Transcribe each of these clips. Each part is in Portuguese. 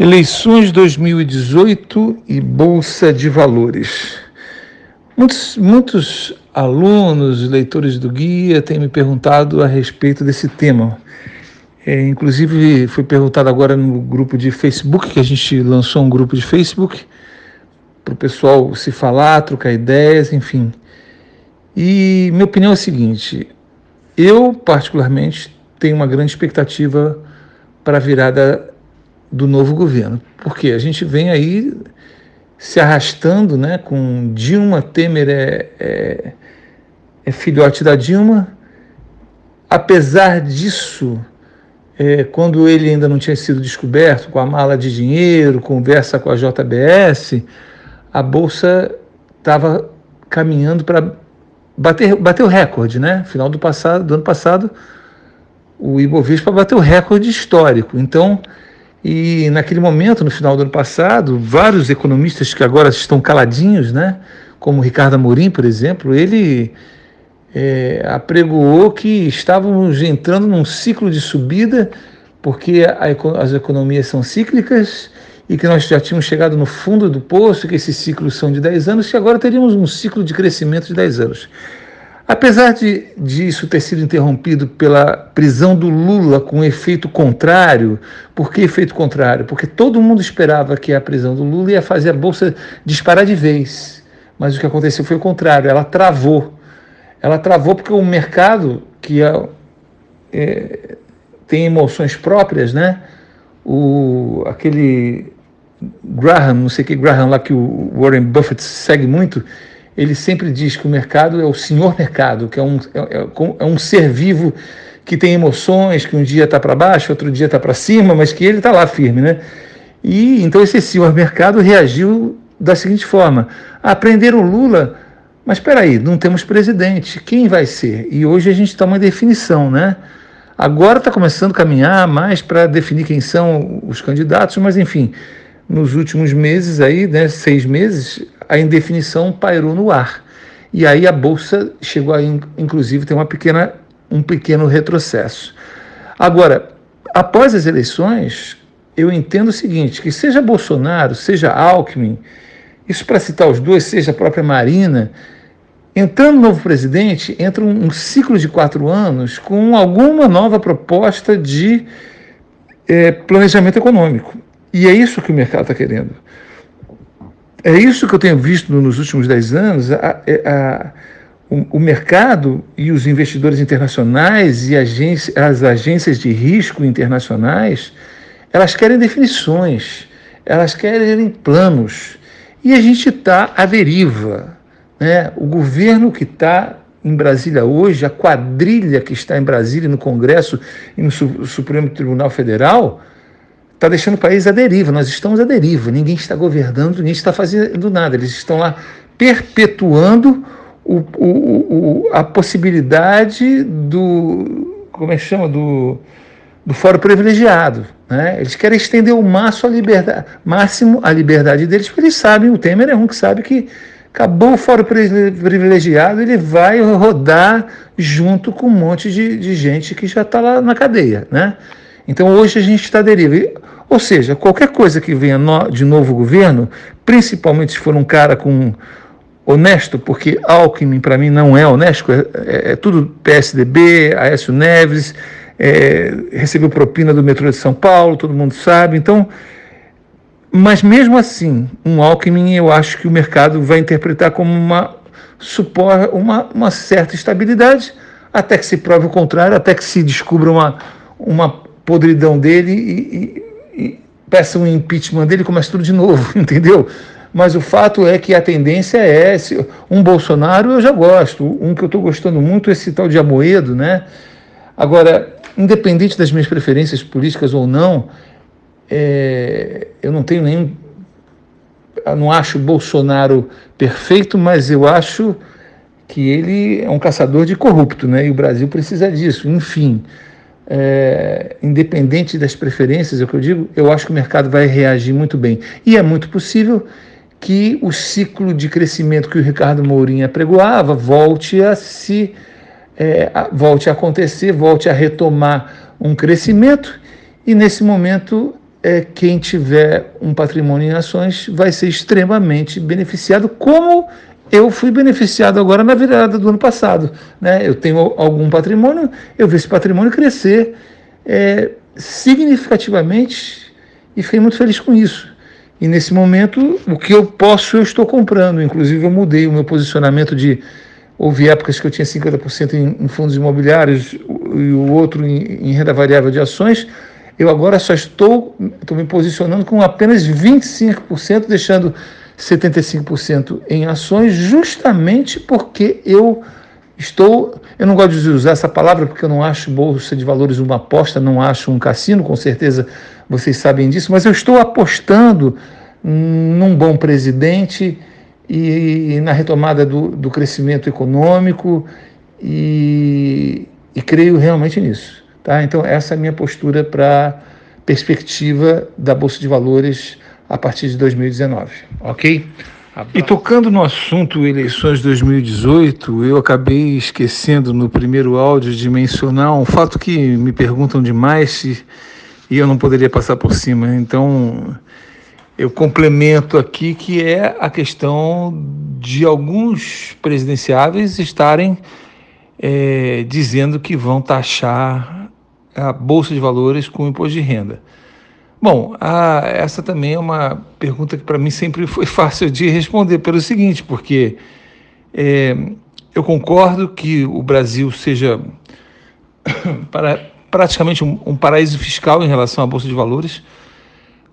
Eleições 2018 e Bolsa de Valores. Muitos, muitos alunos, leitores do guia, têm me perguntado a respeito desse tema. É, inclusive, foi perguntado agora no grupo de Facebook, que a gente lançou um grupo de Facebook, para o pessoal se falar, trocar ideias, enfim. E minha opinião é a seguinte: eu, particularmente, tenho uma grande expectativa para a virada do novo governo. Porque a gente vem aí se arrastando né, com Dilma, Temer é, é, é filhote da Dilma. Apesar disso, é, quando ele ainda não tinha sido descoberto, com a mala de dinheiro, conversa com a JBS, a Bolsa estava caminhando para bater, bater o recorde, né? Final do, passado, do ano passado, o Ibovespa bateu recorde histórico. Então, e naquele momento, no final do ano passado, vários economistas que agora estão caladinhos, né, como Ricardo Amorim, por exemplo, ele é, apregoou que estávamos entrando num ciclo de subida, porque a, as economias são cíclicas e que nós já tínhamos chegado no fundo do poço, que esses ciclos são de 10 anos, que agora teríamos um ciclo de crescimento de 10 anos. Apesar de, de isso ter sido interrompido pela prisão do Lula com efeito contrário, por que efeito contrário? Porque todo mundo esperava que a prisão do Lula ia fazer a Bolsa disparar de vez. Mas o que aconteceu foi o contrário, ela travou. Ela travou porque o mercado, que é, é, tem emoções próprias, né? O, aquele Graham, não sei que Graham lá que o Warren Buffett segue muito, ele sempre diz que o mercado é o senhor mercado, que é um, é, é, é um ser vivo que tem emoções, que um dia está para baixo, outro dia está para cima, mas que ele está lá firme, né? E então esse senhor mercado reagiu da seguinte forma: aprender o Lula, mas espera aí, não temos presidente, quem vai ser? E hoje a gente está uma definição, né? Agora está começando a caminhar mais para definir quem são os candidatos, mas enfim, nos últimos meses aí, né, seis meses, a indefinição pairou no ar. E aí a bolsa chegou a, inclusive, ter uma pequena, um pequeno retrocesso. Agora, após as eleições, eu entendo o seguinte: que seja Bolsonaro, seja Alckmin, isso para citar os dois, seja a própria Marina, entrando novo presidente, entra um, ciclo de quatro anos com alguma nova proposta de é, planejamento econômico. E é isso que o mercado está querendo. É isso que eu tenho visto nos últimos dez anos. A, é, a, o, o, mercado e os investidores internacionais e agência, as agências de risco internacionais, elas querem definições, elas querem planos. E a gente está à deriva. Né? O governo que está em Brasília hoje, a quadrilha que está em Brasília, no Congresso e no Supremo Tribunal Federal, está deixando o país à deriva. Nós estamos à deriva. Ninguém está governando, ninguém está fazendo nada. Eles estão lá perpetuando o, o, o, a possibilidade do. Como é que chama? Do, do fórum privilegiado. Né? Eles querem estender o máximo a liberdade, máximo a liberdade deles, porque eles sabem, o Temer é um que sabe que acabou o fórum privilegiado, ele vai rodar junto com um monte de, de gente que já está lá na cadeia. Né? Então hoje a gente está à deriva. Ou seja, qualquer coisa que venha de novo governo, principalmente se for um cara com honesto, porque Alckmin para mim não é honesto, é, é, é, tudo PSDB, Aécio Neves, é, recebeu propina do metrô de São Paulo, todo mundo sabe. Então, mas mesmo assim, um Alckmin eu acho que o mercado vai interpretar como uma, uma, uma certa estabilidade, até que se prove o contrário, até que se descubra uma, uma podridão dele e, e, e peça um impeachment dele e começa tudo de novo, entendeu? Mas o fato é que a tendência é esse. Um Bolsonaro eu já gosto, um que eu estou gostando muito é esse tal de Amoedo, né? Agora, independente das minhas preferências políticas ou não, é, eu não tenho nenhum. Não acho Bolsonaro perfeito, mas eu acho que ele é um caçador de corrupto, né? E o Brasil precisa disso. Enfim, é, independente das preferências, é o que eu digo, eu acho que o mercado vai reagir muito bem. E é muito possível que o ciclo de crescimento que o Ricardo Mourinho apregoava volte a se é, volte a acontecer, volte a retomar um crescimento, e nesse momento é, quem tiver um patrimônio em ações vai ser extremamente beneficiado, como eu fui beneficiado agora na virada do ano passado. Né? Eu tenho algum patrimônio, eu vi esse patrimônio crescer é, significativamente e fiquei muito feliz com isso. E nesse momento, o que eu posso, eu estou comprando. Inclusive, eu mudei o meu posicionamento de. Houve épocas que eu tinha 50% em, em fundos imobiliários e o outro em, em renda variável de ações eu agora só estou, estou me posicionando com apenas 25%, deixando 75% em ações, justamente porque eu estou. Eu não gosto de usar essa palavra porque eu não acho bolsa de valores uma aposta, não acho um cassino, com certeza vocês sabem disso, mas eu estou apostando num bom presidente e, e na retomada do, do crescimento econômico e, e creio realmente nisso. Tá? Então, essa é a minha postura para perspectiva da Bolsa de Valores a partir de 2019. Ok? E tocando no assunto eleições 2018, eu acabei esquecendo no primeiro áudio de mencionar um fato que me perguntam demais e, eu não poderia passar por cima. Então, eu complemento aqui que é a questão de alguns presidenciáveis estarem é, dizendo que vão taxar a Bolsa de Valores com imposto de renda? Bom, a, essa também é uma pergunta que para mim sempre foi fácil de responder, pelo seguinte, porque é, eu concordo que o Brasil seja para, praticamente um, um, paraíso fiscal em relação à Bolsa de Valores,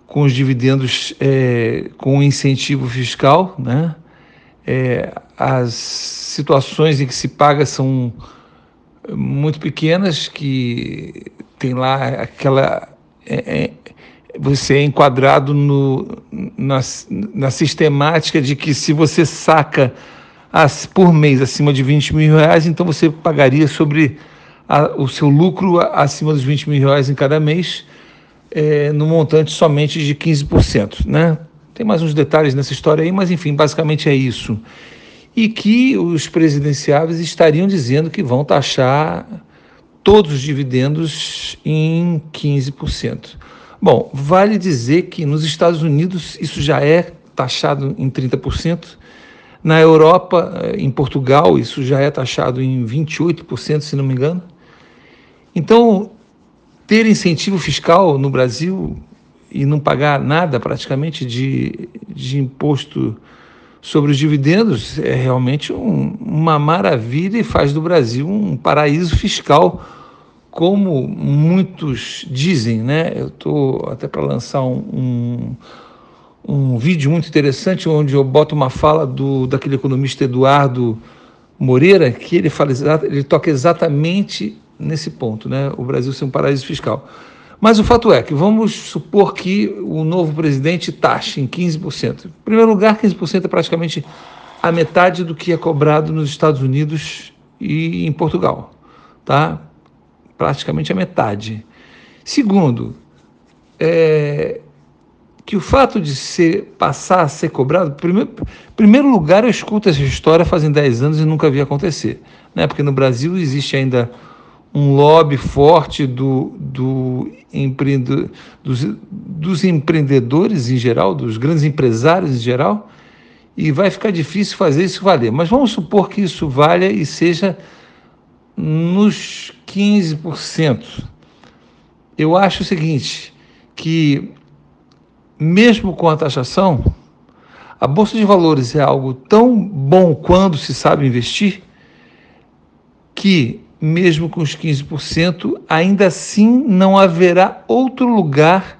com os dividendos é, com incentivo fiscal, né? É, as situações em que se paga são muito pequenas que tem lá aquela é, é, você é enquadrado no, na, na sistemática de que se você saca as, por mês acima de 20 mil reais, então você pagaria sobre a, o seu lucro acima dos 20 mil reais em cada mês, é, no montante somente de 15%. Né? Tem mais uns detalhes nessa história aí, mas enfim, basicamente é isso e que os presidenciáveis estariam dizendo que vão taxar todos os dividendos em 15%. Bom, vale dizer que nos Estados Unidos isso já é taxado em 30%. Na Europa, eh, em Portugal, isso já é taxado em 28%, se não me engano. Então, ter incentivo fiscal no Brasil e não pagar nada praticamente de, de imposto sobre os dividendos é realmente um, uma maravilha e faz do Brasil um paraíso fiscal, como muitos dizem. Né? Eu estou até para lançar um, um, um, vídeo muito interessante onde eu boto uma fala do, daquele economista Eduardo Moreira, que ele, fala, ele toca exatamente nesse ponto, né? o Brasil ser um paraíso fiscal. Mas o fato é que vamos supor que o novo presidente taxe em 15%. Em primeiro lugar, 15% é praticamente a metade do que é cobrado nos Estados Unidos e em Portugal, tá? Praticamente a metade. Segundo, é, que o fato de ser, passar a ser cobrado, primeiro, primeiro lugar, eu escuto essa história fazem 10 anos e nunca vi acontecer, né? Porque no Brasil existe ainda um lobby forte do, do empreende, dos, dos empreendedores em geral, dos grandes empresários em geral, e vai ficar difícil fazer isso valer. Mas vamos supor que isso valha e seja nos 15%. Eu acho o seguinte, que mesmo com a taxação, a bolsa de valores é algo tão bom quando se sabe investir que mesmo com os 15%, ainda assim não haverá outro lugar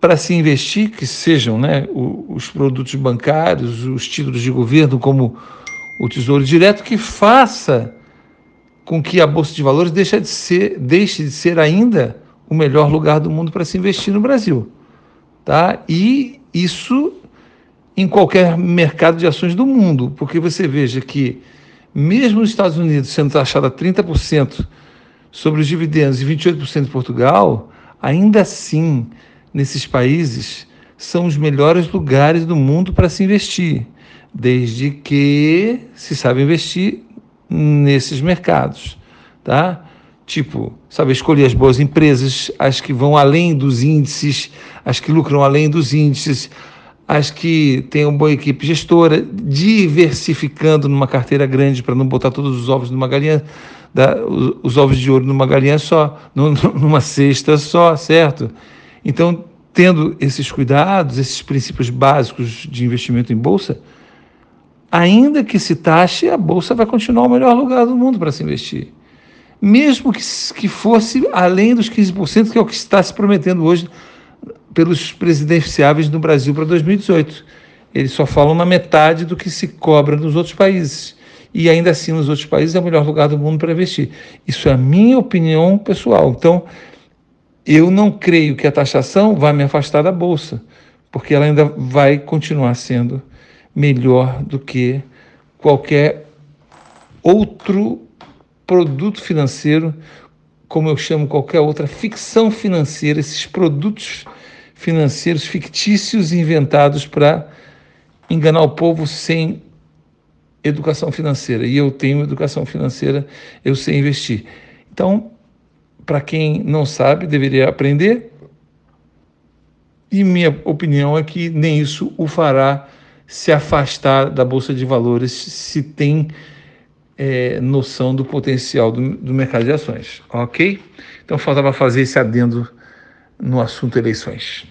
para se investir, que sejam né, os produtos bancários, os títulos de governo, como o Tesouro Direto, que faça com que a Bolsa de Valores deixe de ser, deixe de ser ainda o melhor lugar do mundo para se investir no Brasil. Tá? E isso em qualquer mercado de ações do mundo, porque você veja que mesmo os Estados Unidos sendo taxado a 30% sobre os dividendos e 28% em Portugal, ainda assim, nesses países, são os melhores lugares do mundo para se investir, desde que se sabe investir nesses mercados, tá? Tipo, sabe, escolher as boas empresas, as que vão além dos índices, as que lucram além dos índices, as que têm uma boa equipe gestora, diversificando numa carteira grande para não botar todos os ovos numa galinha, da, os, os, ovos de ouro numa galinha só, numa cesta só, certo? Então, tendo esses cuidados, esses princípios básicos de investimento em bolsa, ainda que se taxe, a bolsa vai continuar o melhor lugar do mundo para se investir. Mesmo que, que fosse além dos 15%, que é o que está se prometendo hoje pelos presidenciáveis no Brasil para 2018. Eles só falam na metade do que se cobra nos outros países. E ainda assim, nos outros países é o melhor lugar do mundo para investir. Isso é a minha opinião pessoal. Então, eu não creio que a taxação vá me afastar da Bolsa, porque ela ainda vai continuar sendo melhor do que qualquer outro produto financeiro, como eu chamo qualquer outra ficção financeira, esses produtos financeiros fictícios inventados para enganar o povo sem educação financeira. E eu tenho educação financeira, eu sei investir. Então, para quem não sabe, deveria aprender. E minha opinião é que nem isso o fará se afastar da Bolsa de Valores se tem é, noção do potencial do, do mercado de ações. Ok? Então faltava fazer esse adendo no assunto eleições.